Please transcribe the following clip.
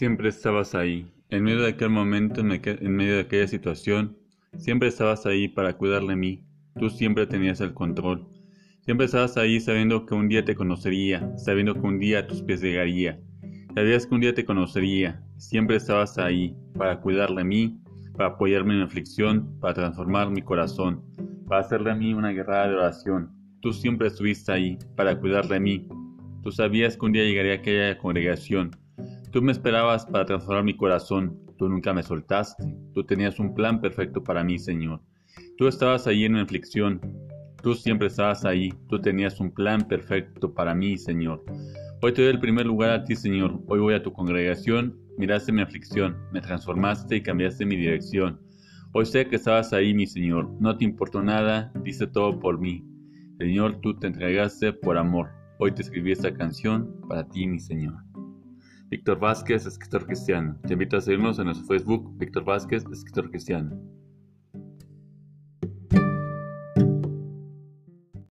Siempre estabas ahí, en medio de aquel momento, en medio de aquella situación, siempre estabas ahí para cuidar de mí. Tú siempre tenías el control. Siempre estabas ahí sabiendo que un día te conocería, sabiendo que un día a tus pies llegaría. Sabías que un día te conocería. Siempre estabas ahí para cuidar de mí, para apoyarme en mi aflicción, para transformar mi corazón, para hacer de mí una guerra de oración. Tú siempre estuviste ahí para cuidar de mí. Tú sabías que un día llegaría a aquella congregación Tú me esperabas para transformar mi corazón, tú nunca me soltaste, tú tenías un plan perfecto para mí, Señor. Tú estabas ahí en mi aflicción, tú siempre estabas ahí, tú tenías un plan perfecto para mí, Señor. Hoy te doy el primer lugar a ti, Señor. Hoy voy a tu congregación, miraste mi aflicción, me transformaste y cambiaste mi dirección. Hoy sé que estabas ahí, mi Señor. No te importó nada, dice todo por mí. Señor, tú te entregaste por amor. Hoy te escribí esta canción para ti, mi Señor. Víctor Vázquez, escritor cristiano. Te invito a seguirnos en nuestro Facebook, Víctor Vázquez, escritor cristiano.